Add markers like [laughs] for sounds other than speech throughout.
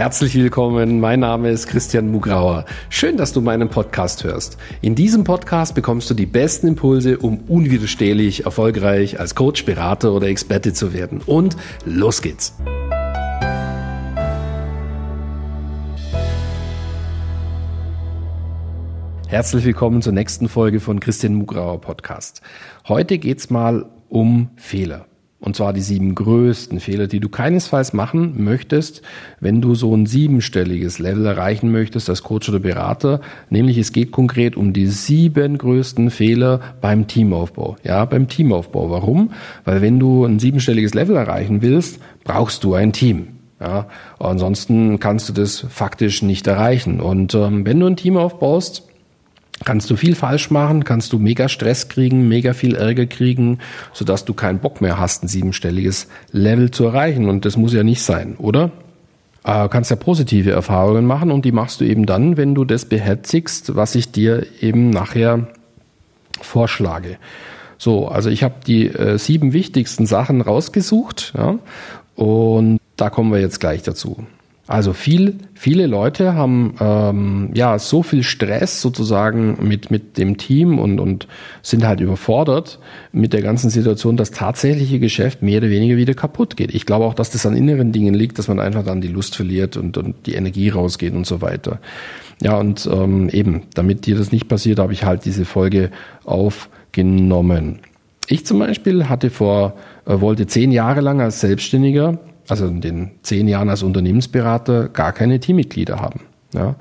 Herzlich willkommen, mein Name ist Christian Mugrauer. Schön, dass du meinen Podcast hörst. In diesem Podcast bekommst du die besten Impulse, um unwiderstehlich erfolgreich als Coach, Berater oder Experte zu werden. Und los geht's! Herzlich willkommen zur nächsten Folge von Christian Mugrauer Podcast. Heute geht's mal um Fehler. Und zwar die sieben größten Fehler, die du keinesfalls machen möchtest, wenn du so ein siebenstelliges Level erreichen möchtest als Coach oder Berater. Nämlich es geht konkret um die sieben größten Fehler beim Teamaufbau. Ja, beim Teamaufbau. Warum? Weil wenn du ein siebenstelliges Level erreichen willst, brauchst du ein Team. Ja, ansonsten kannst du das faktisch nicht erreichen. Und ähm, wenn du ein Team aufbaust, kannst du viel falsch machen, kannst du mega Stress kriegen, mega viel Ärger kriegen, sodass du keinen Bock mehr hast, ein siebenstelliges Level zu erreichen. Und das muss ja nicht sein, oder? Äh, kannst ja positive Erfahrungen machen und die machst du eben dann, wenn du das beherzigst, was ich dir eben nachher vorschlage. So, also ich habe die äh, sieben wichtigsten Sachen rausgesucht ja, und da kommen wir jetzt gleich dazu. Also viel, viele Leute haben ähm, ja so viel Stress sozusagen mit mit dem Team und und sind halt überfordert mit der ganzen Situation, dass tatsächliche Geschäft mehr oder weniger wieder kaputt geht. Ich glaube auch, dass das an inneren Dingen liegt, dass man einfach dann die Lust verliert und und die Energie rausgeht und so weiter. Ja und ähm, eben, damit dir das nicht passiert, habe ich halt diese Folge aufgenommen. Ich zum Beispiel hatte vor, äh, wollte zehn Jahre lang als Selbstständiger also in den zehn Jahren als Unternehmensberater, gar keine Teammitglieder haben. Ja,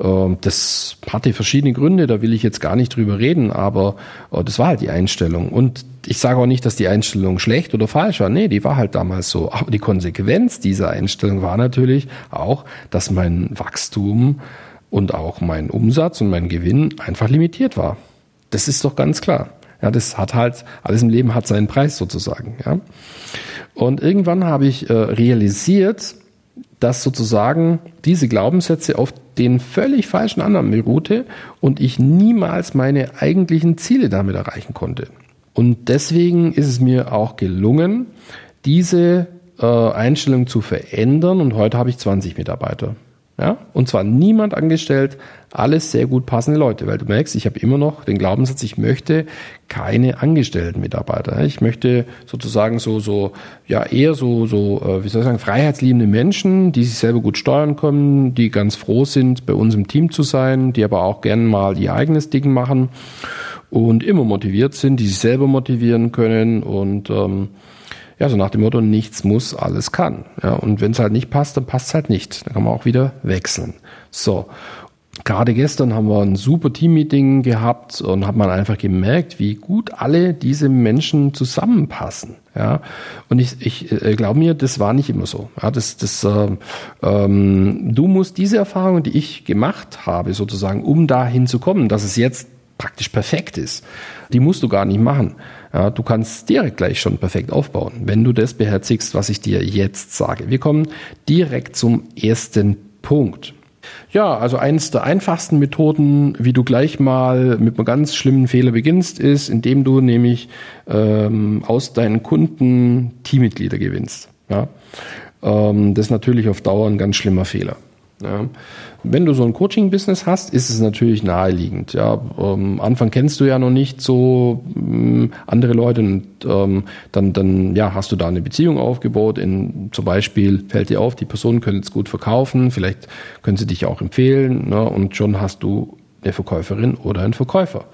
ähm, das hatte verschiedene Gründe, da will ich jetzt gar nicht drüber reden, aber äh, das war halt die Einstellung. Und ich sage auch nicht, dass die Einstellung schlecht oder falsch war. Nee, die war halt damals so. Aber die Konsequenz dieser Einstellung war natürlich auch, dass mein Wachstum und auch mein Umsatz und mein Gewinn einfach limitiert war. Das ist doch ganz klar. Ja, das hat halt, alles im Leben hat seinen Preis sozusagen. Ja. Und irgendwann habe ich äh, realisiert, dass sozusagen diese Glaubenssätze auf den völlig falschen Annahmen beruhte und ich niemals meine eigentlichen Ziele damit erreichen konnte. Und deswegen ist es mir auch gelungen, diese äh, Einstellung zu verändern und heute habe ich 20 Mitarbeiter. Ja? Und zwar niemand angestellt, alles sehr gut passende Leute, weil du merkst, ich habe immer noch den Glaubenssatz, ich möchte keine angestellten Mitarbeiter. Ich möchte sozusagen so, so, ja, eher so, so, äh, wie soll ich sagen, freiheitsliebende Menschen, die sich selber gut steuern können, die ganz froh sind, bei uns im Team zu sein, die aber auch gerne mal ihr eigenes Ding machen und immer motiviert sind, die sich selber motivieren können und ähm, ja, so nach dem Motto, nichts muss, alles kann. Ja, und wenn es halt nicht passt, dann passt es halt nicht. Dann kann man auch wieder wechseln. So. Gerade gestern haben wir ein super Teammeeting gehabt und hat man einfach gemerkt, wie gut alle diese Menschen zusammenpassen. Ja, und ich, ich äh, glaube mir, das war nicht immer so. Ja, das, das, äh, ähm, du musst diese Erfahrungen, die ich gemacht habe, sozusagen, um dahin zu kommen, dass es jetzt praktisch perfekt ist, die musst du gar nicht machen. Ja, du kannst direkt gleich schon perfekt aufbauen, wenn du das beherzigst, was ich dir jetzt sage. Wir kommen direkt zum ersten Punkt. Ja, also eines der einfachsten Methoden, wie du gleich mal mit einem ganz schlimmen Fehler beginnst, ist, indem du nämlich ähm, aus deinen Kunden Teammitglieder gewinnst. Ja? Ähm, das ist natürlich auf Dauer ein ganz schlimmer Fehler. Ja. Wenn du so ein Coaching-Business hast, ist es natürlich naheliegend. Ja, ähm, Anfang kennst du ja noch nicht so ähm, andere Leute und ähm, dann, dann ja, hast du da eine Beziehung aufgebaut. In, zum Beispiel fällt dir auf, die Person könnte es gut verkaufen, vielleicht können sie dich auch empfehlen ne, und schon hast du eine Verkäuferin oder einen Verkäufer.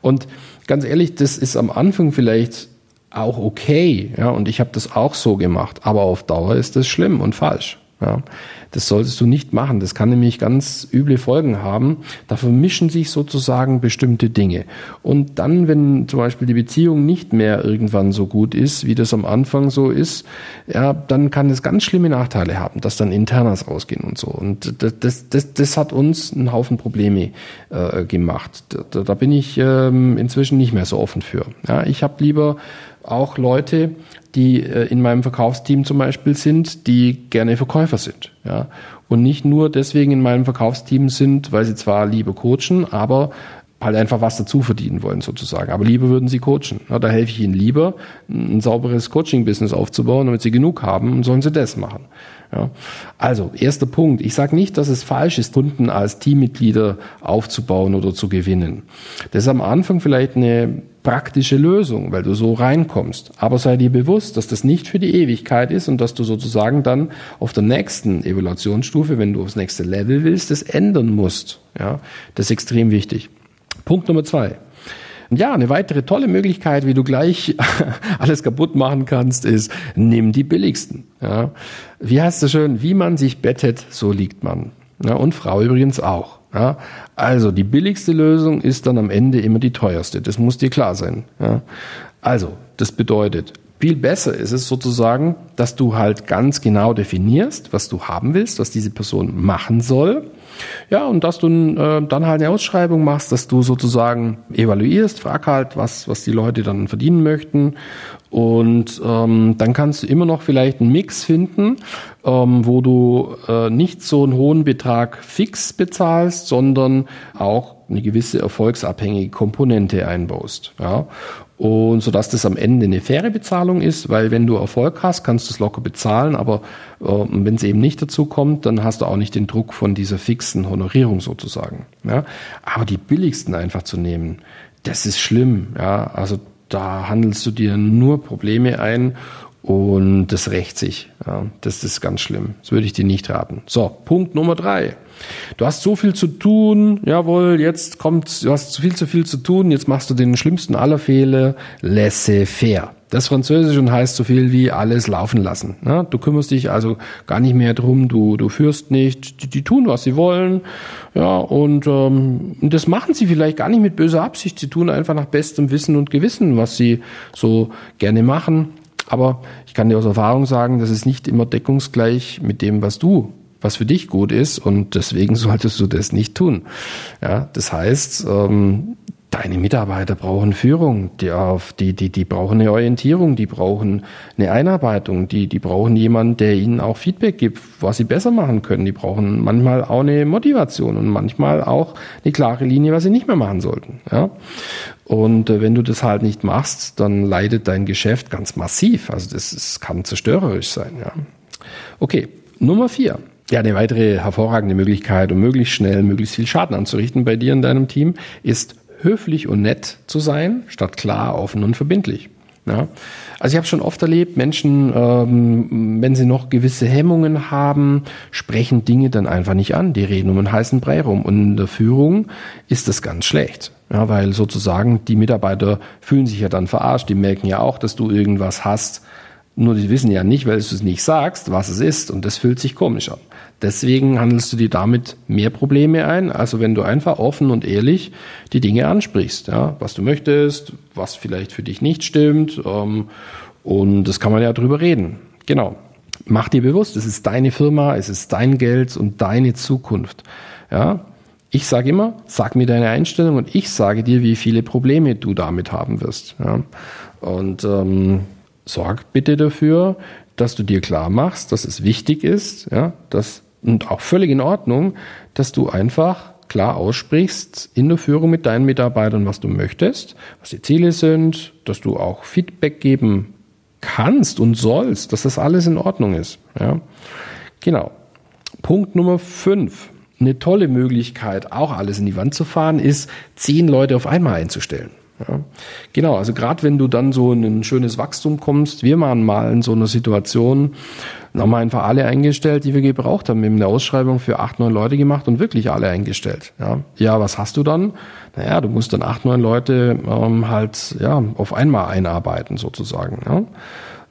Und ganz ehrlich, das ist am Anfang vielleicht auch okay, ja, und ich habe das auch so gemacht, aber auf Dauer ist das schlimm und falsch. Ja. Das solltest du nicht machen. Das kann nämlich ganz üble Folgen haben. Da vermischen sich sozusagen bestimmte Dinge. Und dann, wenn zum Beispiel die Beziehung nicht mehr irgendwann so gut ist, wie das am Anfang so ist, ja, dann kann es ganz schlimme Nachteile haben, dass dann Internas rausgehen und so. Und das, das, das, das hat uns einen Haufen Probleme äh, gemacht. Da, da bin ich ähm, inzwischen nicht mehr so offen für. Ja, ich habe lieber auch Leute, die äh, in meinem Verkaufsteam zum Beispiel sind, die gerne Verkäufer sind. Ja? Und nicht nur deswegen in meinem Verkaufsteam sind, weil sie zwar lieber coachen, aber halt einfach was dazu verdienen wollen sozusagen. Aber lieber würden sie coachen. Ja, da helfe ich ihnen lieber, ein sauberes Coaching-Business aufzubauen, damit sie genug haben sollen sie das machen. Ja. Also, erster Punkt. Ich sage nicht, dass es falsch ist, Kunden als Teammitglieder aufzubauen oder zu gewinnen. Das ist am Anfang vielleicht eine praktische Lösung, weil du so reinkommst. Aber sei dir bewusst, dass das nicht für die Ewigkeit ist und dass du sozusagen dann auf der nächsten Evaluationsstufe, wenn du aufs nächste Level willst, das ändern musst. Ja, das ist extrem wichtig. Punkt Nummer zwei. Ja, eine weitere tolle Möglichkeit, wie du gleich [laughs] alles kaputt machen kannst, ist, nimm die billigsten. Ja. Wie heißt es schön? Wie man sich bettet, so liegt man. Ja, und Frau übrigens auch. Ja, also die billigste Lösung ist dann am Ende immer die teuerste. Das muss dir klar sein. Ja. Also, das bedeutet, viel besser ist es sozusagen, dass du halt ganz genau definierst, was du haben willst, was diese Person machen soll. Ja, und dass du äh, dann halt eine Ausschreibung machst, dass du sozusagen evaluierst, frag halt, was, was die Leute dann verdienen möchten und ähm, dann kannst du immer noch vielleicht einen Mix finden, ähm, wo du äh, nicht so einen hohen Betrag fix bezahlst, sondern auch eine gewisse erfolgsabhängige Komponente einbaust. Ja? Und so dass das am Ende eine faire Bezahlung ist, weil wenn du Erfolg hast, kannst du es locker bezahlen, aber äh, wenn es eben nicht dazu kommt, dann hast du auch nicht den Druck von dieser fixen Honorierung sozusagen. Ja? Aber die billigsten einfach zu nehmen, das ist schlimm. Ja? Also da handelst du dir nur Probleme ein und das rächt sich. Ja, das ist ganz schlimm. Das würde ich dir nicht raten. So, Punkt Nummer drei. Du hast so viel zu tun, jawohl, jetzt kommt, du hast zu viel zu viel zu tun, jetzt machst du den schlimmsten aller Fehler, laissez-faire. Das Französische und heißt so viel wie alles laufen lassen. Ne? Du kümmerst dich also gar nicht mehr drum, du, du führst nicht, die, die tun, was sie wollen. Ja, und ähm, das machen sie vielleicht gar nicht mit böser Absicht. Sie tun einfach nach bestem Wissen und Gewissen, was sie so gerne machen. Aber ich kann dir aus Erfahrung sagen, das ist nicht immer deckungsgleich mit dem, was du was für dich gut ist und deswegen solltest du das nicht tun. Ja, das heißt, ähm, Deine Mitarbeiter brauchen Führung, die, auf, die, die, die brauchen eine Orientierung, die brauchen eine Einarbeitung, die, die brauchen jemanden, der ihnen auch Feedback gibt, was sie besser machen können. Die brauchen manchmal auch eine Motivation und manchmal auch eine klare Linie, was sie nicht mehr machen sollten. Ja? Und äh, wenn du das halt nicht machst, dann leidet dein Geschäft ganz massiv. Also das, das kann zerstörerisch sein. Ja? Okay, Nummer vier. Ja, eine weitere hervorragende Möglichkeit, um möglichst schnell möglichst viel Schaden anzurichten bei dir und deinem Team, ist höflich und nett zu sein, statt klar, offen und verbindlich. Ja. Also ich habe schon oft erlebt, Menschen, ähm, wenn sie noch gewisse Hemmungen haben, sprechen Dinge dann einfach nicht an. Die reden um einen heißen Brei rum. Und in der Führung ist das ganz schlecht. Ja, weil sozusagen die Mitarbeiter fühlen sich ja dann verarscht. Die merken ja auch, dass du irgendwas hast. Nur die wissen ja nicht, weil du es nicht sagst, was es ist. Und das fühlt sich komisch an. Deswegen handelst du dir damit mehr Probleme ein, also wenn du einfach offen und ehrlich die Dinge ansprichst, ja, was du möchtest, was vielleicht für dich nicht stimmt, ähm, und das kann man ja drüber reden. Genau. Mach dir bewusst, es ist deine Firma, es ist dein Geld und deine Zukunft. Ja, ich sage immer, sag mir deine Einstellung und ich sage dir, wie viele Probleme du damit haben wirst. Ja. Und ähm, sorg bitte dafür, dass du dir klar machst, dass es wichtig ist, ja, dass und auch völlig in Ordnung, dass du einfach klar aussprichst in der Führung mit deinen Mitarbeitern, was du möchtest, was die Ziele sind, dass du auch Feedback geben kannst und sollst, dass das alles in Ordnung ist. Ja? Genau. Punkt Nummer fünf. Eine tolle Möglichkeit, auch alles in die Wand zu fahren, ist, zehn Leute auf einmal einzustellen. Ja, genau, also gerade wenn du dann so in ein schönes Wachstum kommst, wir waren mal in so einer Situation, haben wir einfach alle eingestellt, die wir gebraucht haben. Wir haben eine Ausschreibung für acht, neun Leute gemacht und wirklich alle eingestellt. Ja, ja was hast du dann? Naja, du musst dann acht, neun Leute ähm, halt ja auf einmal einarbeiten sozusagen. Ja.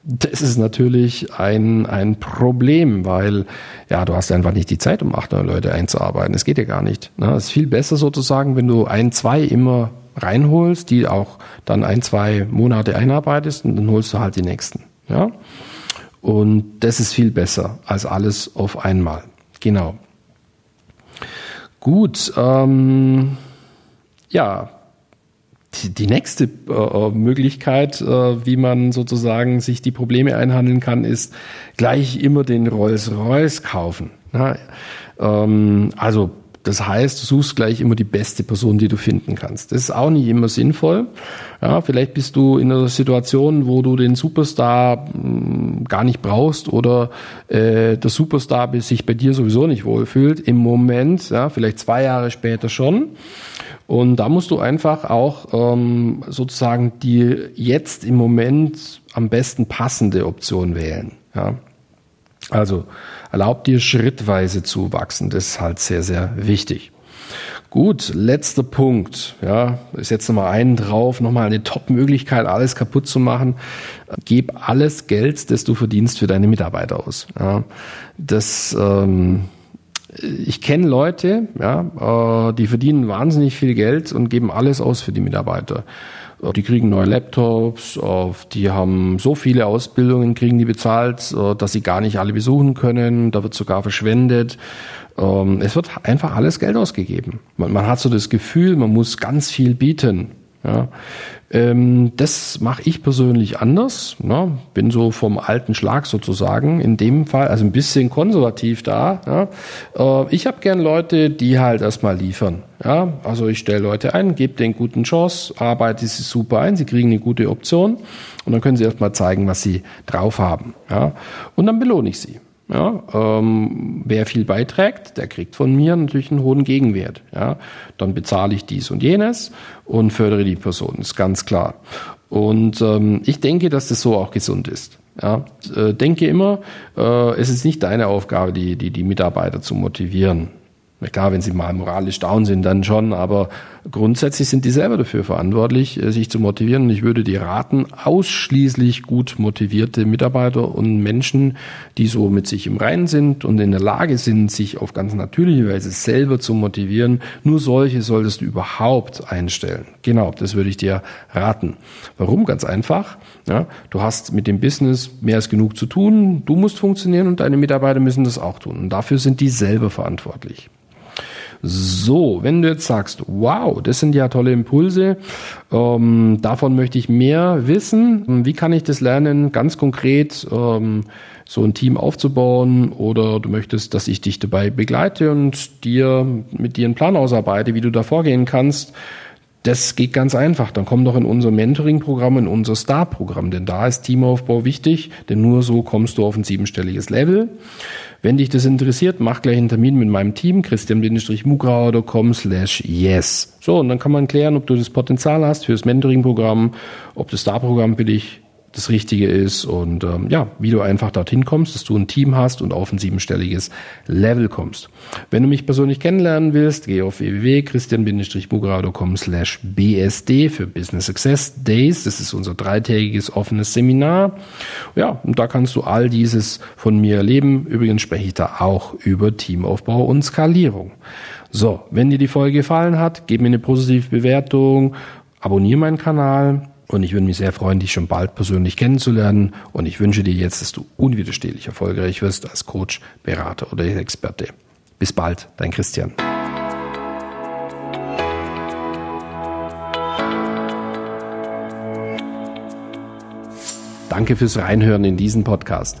Das ist natürlich ein, ein Problem, weil ja, du hast einfach nicht die Zeit, um acht, neun Leute einzuarbeiten. Das geht ja gar nicht. Ne? Es ist viel besser sozusagen, wenn du ein, zwei immer reinholst, die auch dann ein, zwei Monate einarbeitest und dann holst du halt die nächsten. Ja? Und das ist viel besser als alles auf einmal. Genau. Gut, ähm, ja, die, die nächste äh, Möglichkeit, äh, wie man sozusagen sich die Probleme einhandeln kann, ist gleich immer den Rolls-Royce kaufen. Ja, ähm, also Das heißt, du suchst gleich immer die beste Person, die du finden kannst. Das ist auch nicht immer sinnvoll. Ja, vielleicht bist du in einer Situation, wo du den Superstar hm, gar nicht brauchst oder äh, der Superstar sich bei dir sowieso nicht wohlfühlt. Im Moment, ja, vielleicht zwei Jahre später schon. Und da musst du einfach auch ähm, sozusagen die jetzt im Moment am besten passende Option wählen. Ja. Also erlaubt dir schrittweise zu wachsen. Das ist halt sehr, sehr wichtig. Gut, letzter Punkt. Ja, ist jetzt nochmal einen drauf, nochmal eine Top-Möglichkeit, alles kaputt zu machen. Gib alles Geld, das du verdienst, für deine Mitarbeiter aus. Ja, das, ähm, ich kenne Leute, ja, äh, die verdienen wahnsinnig viel Geld und geben alles aus für die Mitarbeiter. Die kriegen neue Laptops, die haben so viele Ausbildungen, kriegen die bezahlt, dass sie gar nicht alle besuchen können. Da wird sogar verschwendet. Ähm, es wird einfach alles Geld ausgegeben. Man hat so das Gefühl, man muss ganz viel bieten. Ja. Ähm, das mache ich persönlich anders. Ne? Bin so vom alten Schlag sozusagen in dem Fall, also ein bisschen konservativ da. Ja? Äh, ich habe gern Leute, die halt erstmal liefern. Ja? Also ich stelle Leute ein, gebe denen guten Chance, arbeite sie super ein, sie kriegen eine gute Option und dann können sie erstmal zeigen, was sie drauf haben. Ja? Und dann belohne ich sie. Ja, ähm, wer viel beiträgt, der kriegt von mir natürlich einen hohen Gegenwert. Ja, dann bezahle ich dies und jenes und fördere die Person, ist ganz klar. Und ähm, ich denke, dass das so auch gesund ist. Ja, äh, denke immer, äh, es ist nicht deine Aufgabe, die, die, die Mitarbeiter zu motivieren. Klar, wenn sie mal moralisch down sind, dann schon, aber grundsätzlich sind die selber dafür verantwortlich, äh, sich zu motivieren. Und ich würde dir raten, ausschließlich gut motivierte Mitarbeiter und Menschen, die so mit sich im Reinen sind und in der Lage sind, sich auf ganz natürliche Weise selber zu motivieren, nur solche solltest du überhaupt einstellen. Genau, das würde ich dir raten. Warum? Ganz einfach. Ja, du hast mit dem Business mehr als genug zu tun, du musst funktionieren und deine Mitarbeiter müssen das auch tun. Und dafür sind die selber verantwortlich. So, wenn du jetzt sagst, wow, das sind ja tolle Impulse, ähm, davon möchte ich mehr wissen. Wie kann ich das lernen, ganz konkret ähm, so ein Team aufzubauen oder du möchtest, dass ich dich dabei begleite und dir mit dir einen Plan ausarbeite, wie du da vorgehen kannst. Das geht ganz einfach. Dann komm doch in unser Mentoring-Programm, in unser Star-Programm, denn da ist Teamaufbau wichtig, denn nur so kommst du auf ein siebenstelliges Level. Wenn dich das interessiert, mach gleich einen Termin mit meinem Team, christian-mugrauer.com slash yes. So, und dann kann man klären, ob du das Potenzial hast für das Mentoring-Programm, ob das Star-Programm für dich das Richtige ist und ähm, ja, wie du einfach dorthin kommst, dass du ein Team hast und auf ein siebenstelliges Level kommst. Wenn du mich persönlich kennenlernen willst, geh auf www.christian-mugrado.com slash bsd für Business Success Days. Das ist unser dreitägiges offenes Seminar. Ja, und da kannst du all dieses von mir erleben. Übrigens spreche ich da auch über Teamaufbau und Skalierung. So, wenn dir die Folge gefallen hat, gib mir eine positive Bewertung, abonniere meinen Kanal und ich würde mich sehr freuen, dich schon bald persönlich kennenzulernen. Und ich wünsche dir jetzt, dass du unwiderstehlich erfolgreich wirst als Coach, Berater oder Experte. Bis bald, dein Christian. Danke fürs Reinhören in diesen Podcast.